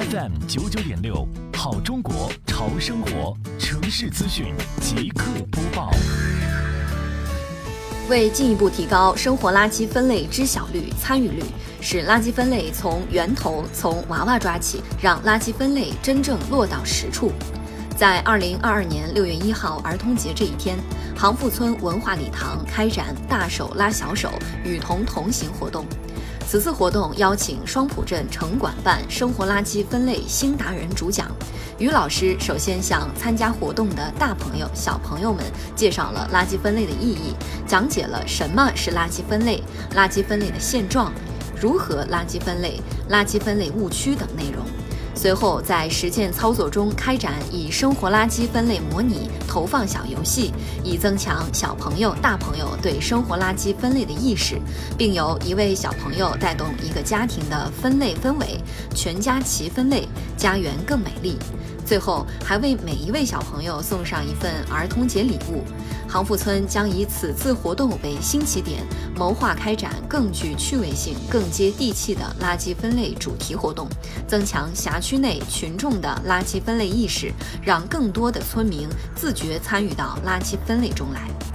FM 九九点六，好中国潮生活城市资讯即刻播报。为进一步提高生活垃圾分类知晓率、参与率，使垃圾分类从源头、从娃娃抓起，让垃圾分类真正落到实处。在二零二二年六月一号儿童节这一天，杭富村文化礼堂开展“大手拉小手，与童同行”活动。此次活动邀请双浦镇城管办生活垃圾分类新达人主讲，于老师首先向参加活动的大朋友、小朋友们介绍了垃圾分类的意义，讲解了什么是垃圾分类、垃圾分类的现状、如何垃圾分类、垃圾分类误区等内容。随后，在实践操作中开展以生活垃圾分类模拟投放小游戏，以增强小朋友、大朋友对生活垃圾分类的意识，并由一位小朋友带动一个家庭的分类氛围，全家齐分类，家园更美丽。最后，还为每一位小朋友送上一份儿童节礼物。杭富村将以此次活动为新起点，谋划开展更具趣味性、更接地气的垃圾分类主题活动，增强辖区内群众的垃圾分类意识，让更多的村民自觉参与到垃圾分类中来。